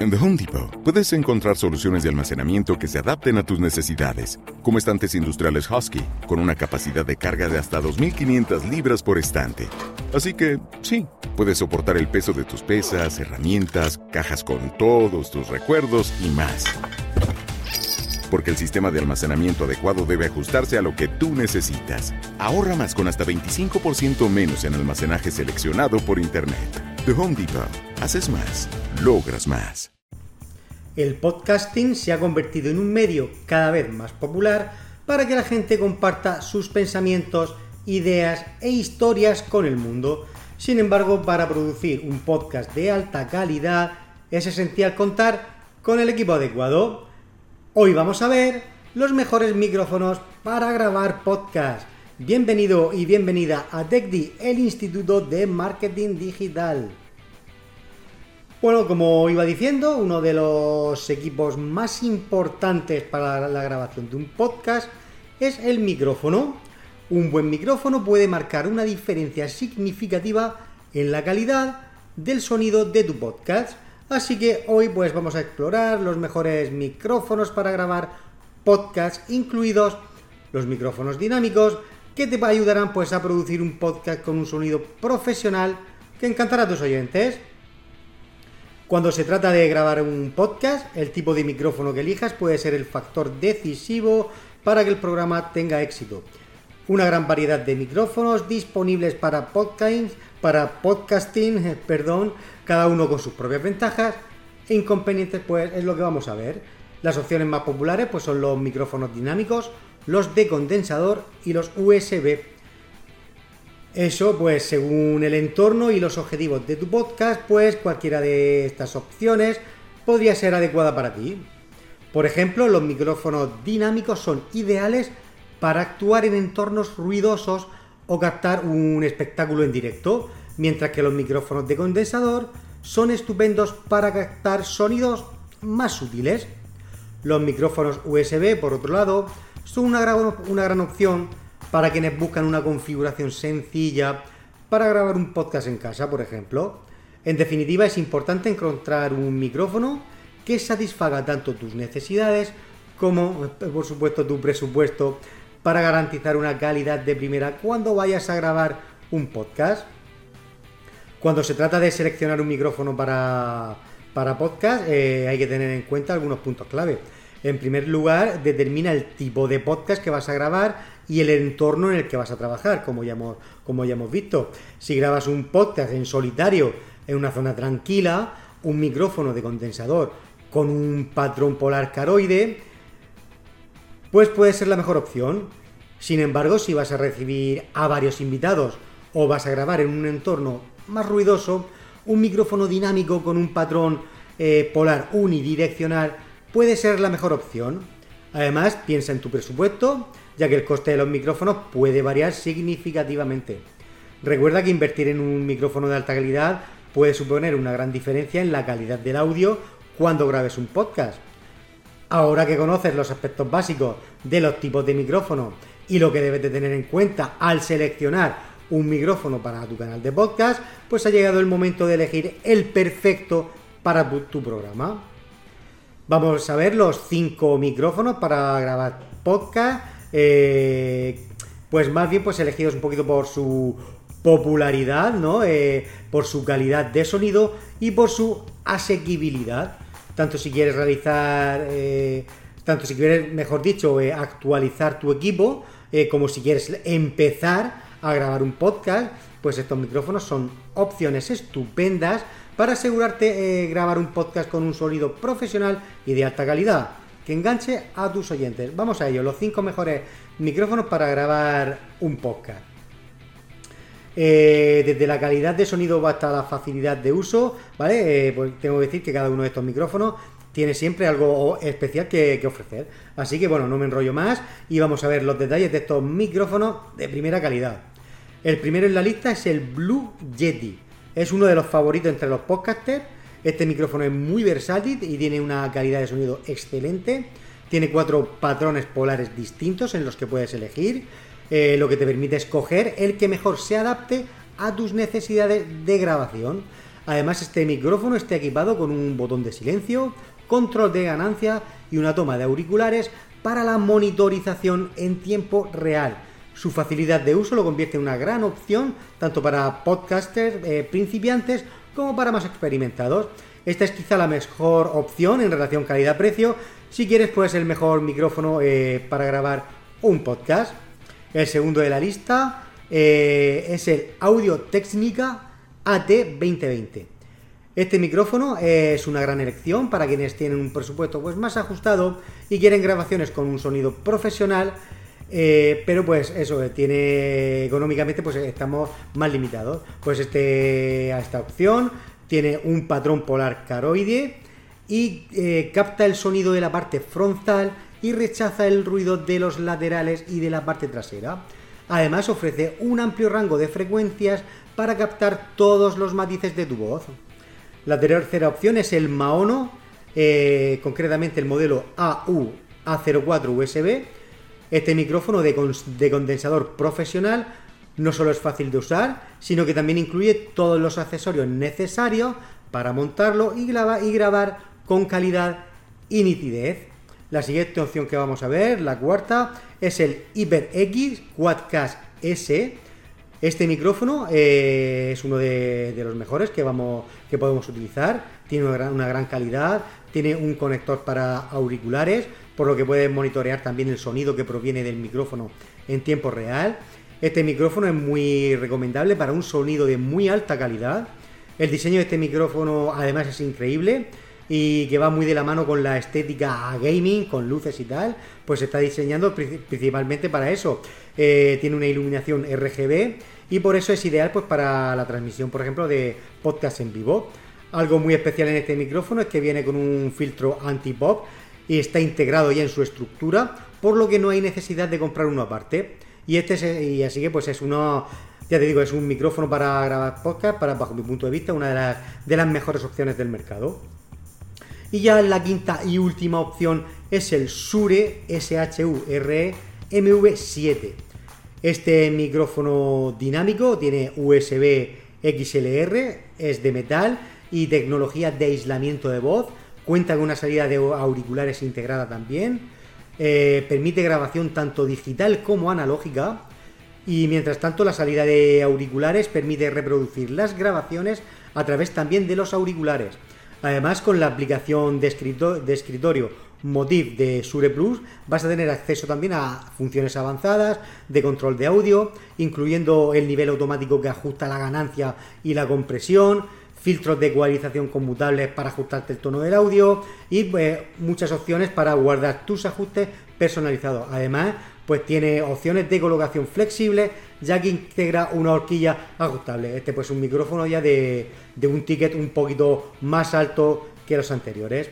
En The Home Depot puedes encontrar soluciones de almacenamiento que se adapten a tus necesidades, como estantes industriales Husky, con una capacidad de carga de hasta 2.500 libras por estante. Así que, sí, puedes soportar el peso de tus pesas, herramientas, cajas con todos tus recuerdos y más. Porque el sistema de almacenamiento adecuado debe ajustarse a lo que tú necesitas. Ahorra más con hasta 25% menos en almacenaje seleccionado por Internet. The Home Depot. Haces más, logras más. El podcasting se ha convertido en un medio cada vez más popular para que la gente comparta sus pensamientos, ideas e historias con el mundo. Sin embargo, para producir un podcast de alta calidad es esencial contar con el equipo adecuado. Hoy vamos a ver los mejores micrófonos para grabar podcast. Bienvenido y bienvenida a TechDi, el Instituto de Marketing Digital. Bueno, como iba diciendo, uno de los equipos más importantes para la grabación de un podcast es el micrófono. Un buen micrófono puede marcar una diferencia significativa en la calidad del sonido de tu podcast. Así que hoy pues vamos a explorar los mejores micrófonos para grabar podcasts, incluidos los micrófonos dinámicos, que te ayudarán pues a producir un podcast con un sonido profesional que encantará a tus oyentes. Cuando se trata de grabar un podcast, el tipo de micrófono que elijas puede ser el factor decisivo para que el programa tenga éxito. Una gran variedad de micrófonos disponibles para podcasting, para podcasting, perdón, cada uno con sus propias ventajas e inconvenientes, pues es lo que vamos a ver. Las opciones más populares pues son los micrófonos dinámicos, los de condensador y los USB. Eso, pues según el entorno y los objetivos de tu podcast, pues cualquiera de estas opciones podría ser adecuada para ti. Por ejemplo, los micrófonos dinámicos son ideales para actuar en entornos ruidosos o captar un espectáculo en directo, mientras que los micrófonos de condensador son estupendos para captar sonidos más sutiles. Los micrófonos USB, por otro lado, son una gran, una gran opción para quienes buscan una configuración sencilla para grabar un podcast en casa, por ejemplo. En definitiva, es importante encontrar un micrófono que satisfaga tanto tus necesidades como, por supuesto, tu presupuesto para garantizar una calidad de primera cuando vayas a grabar un podcast. Cuando se trata de seleccionar un micrófono para, para podcast, eh, hay que tener en cuenta algunos puntos clave. En primer lugar, determina el tipo de podcast que vas a grabar y el entorno en el que vas a trabajar, como ya hemos, como ya hemos visto. Si grabas un podcast en solitario, en una zona tranquila, un micrófono de condensador con un patrón polar caroide, pues puede ser la mejor opción. Sin embargo, si vas a recibir a varios invitados o vas a grabar en un entorno más ruidoso, un micrófono dinámico con un patrón eh, polar unidireccional puede ser la mejor opción. Además, piensa en tu presupuesto, ya que el coste de los micrófonos puede variar significativamente. Recuerda que invertir en un micrófono de alta calidad puede suponer una gran diferencia en la calidad del audio cuando grabes un podcast. Ahora que conoces los aspectos básicos de los tipos de micrófono y lo que debes de tener en cuenta al seleccionar un micrófono para tu canal de podcast, pues ha llegado el momento de elegir el perfecto para tu programa. Vamos a ver los cinco micrófonos para grabar podcast. Eh, pues más bien pues elegidos un poquito por su popularidad, ¿no? Eh, por su calidad de sonido y por su asequibilidad. Tanto si quieres realizar, eh, tanto si quieres, mejor dicho, actualizar tu equipo, como si quieres empezar a grabar un podcast, pues estos micrófonos son opciones estupendas para asegurarte eh, grabar un podcast con un sonido profesional y de alta calidad que enganche a tus oyentes. Vamos a ello, los cinco mejores micrófonos para grabar un podcast. Eh, desde la calidad de sonido hasta la facilidad de uso, ¿vale? Eh, pues tengo que decir que cada uno de estos micrófonos tiene siempre algo especial que, ofrecer. Así que bueno, no me enrollo más y vamos a ver los detalles de estos micrófonos de primera calidad. El primero en la lista es el Blue Yeti. Es uno de los favoritos entre los podcasters. Este micrófono es muy versátil y tiene una calidad de sonido excelente. Tiene cuatro patrones polares distintos en los que puedes elegir, eh, lo que te permite escoger el que mejor se adapte a tus necesidades de grabación. Además, este micrófono está equipado con un botón de silencio, control de ganancia y una toma de auriculares para la monitorización en tiempo real. Su facilidad de uso lo convierte en una gran opción tanto para podcasters eh, principiantes como para más experimentados. Esta es quizá la mejor opción en relación calidad-precio si quieres pues el mejor micrófono eh, para grabar un podcast. El segundo de la lista eh, es el Audio Técnica AT2020. Este micrófono es una gran elección para quienes tienen un presupuesto pues, más ajustado y quieren grabaciones con un sonido profesional, eh, pero pues eso, tiene económicamente pues estamos más limitados. Pues este, a esta opción tiene un patrón polar caroide y eh, capta el sonido de la parte frontal y rechaza el ruido de los laterales y de la parte trasera. Además ofrece un amplio rango de frecuencias para captar todos los matices de tu voz. La tercera opción es el Maono, eh, concretamente el modelo AU A04 USB. Este micrófono de, condensador profesional no solo es fácil de usar, sino que también incluye todos los accesorios necesarios para montarlo y grabar con calidad y nitidez. La siguiente opción que vamos a ver, la cuarta, es el HyperX Quadcast S este micrófono eh, es uno de, los mejores que, vamos, que podemos utilizar, tiene una gran, calidad, tiene un conector para auriculares, por lo que puedes monitorear también el sonido que proviene del micrófono en tiempo real. Este micrófono es muy recomendable para un sonido de muy alta calidad. El diseño de este micrófono además es increíble y que va muy de la mano con la estética gaming, con luces y tal, pues está diseñando principalmente para eso. Eh, tiene una iluminación RGB y por eso es ideal pues para la transmisión, por ejemplo, de podcast en vivo. Algo muy especial en este micrófono es que viene con un filtro anti-pop y está integrado ya en su estructura, por lo que no hay necesidad de comprar uno aparte. Y este es, así que pues es uno, ya te digo, es un micrófono para grabar podcast, para bajo mi punto de vista, una de las, de las mejores opciones del mercado. Y ya la quinta y última opción es el Shure SHURE MV7. Este micrófono dinámico tiene USB XLR, es de metal y tecnología de aislamiento de voz. Cuenta con una salida de auriculares integrada también. Eh, permite grabación tanto digital como analógica. Y mientras tanto, la salida de auriculares permite reproducir las grabaciones a través también de los auriculares. Además, con la aplicación de, escritorio Motiv de Sure Plus vas a tener acceso también a funciones avanzadas de control de audio, incluyendo el nivel automático que ajusta la ganancia y la compresión, filtros de ecualización conmutables para ajustarte el tono del audio y pues, muchas opciones para guardar tus ajustes personalizados. Además, pues tiene opciones de colocación flexible, ya que integra una horquilla ajustable. Este pues es un micrófono ya de, de un ticket un poquito más alto que los anteriores.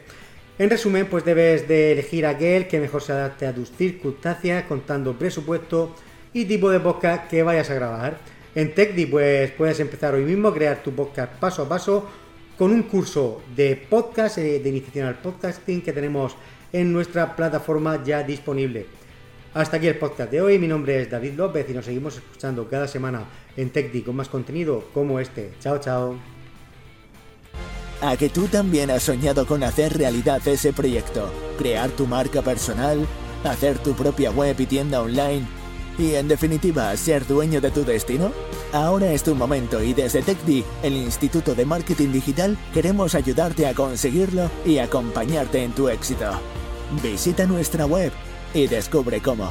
En resumen, pues debes de elegir aquel que mejor se adapte a tus circunstancias, contando presupuesto y tipo de podcast que vayas a grabar. En TechDi pues puedes empezar hoy mismo a crear tu podcast paso a paso con un curso de podcast, eh, de iniciación al podcasting que tenemos en nuestra plataforma ya disponible. Hasta aquí el podcast de hoy, mi nombre es David López y nos seguimos escuchando cada semana en TechDi con más contenido como este. Chao, chao. A que tú también has soñado con hacer realidad ese proyecto, crear tu marca personal, hacer tu propia web y tienda online y en definitiva ser dueño de tu destino? Ahora es tu momento y desde TechDi, el Instituto de Marketing Digital, queremos ayudarte a conseguirlo y acompañarte en tu éxito. Visita nuestra web y descubre cómo.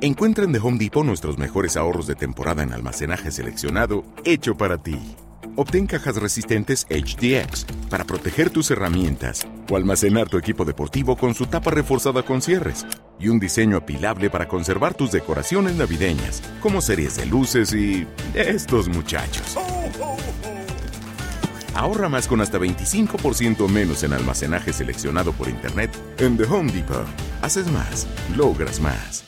Encuentra en Home Depot nuestros mejores ahorros de temporada en almacenaje seleccionado, hecho para ti. Obtén cajas resistentes HDX para proteger tus herramientas o almacenar tu equipo deportivo con su tapa reforzada con cierres y un diseño apilable para conservar tus decoraciones navideñas, como series de luces y estos muchachos. Ahorra más con hasta 25% menos en almacenaje seleccionado por Internet en The Home Depot. Haces más, logras más.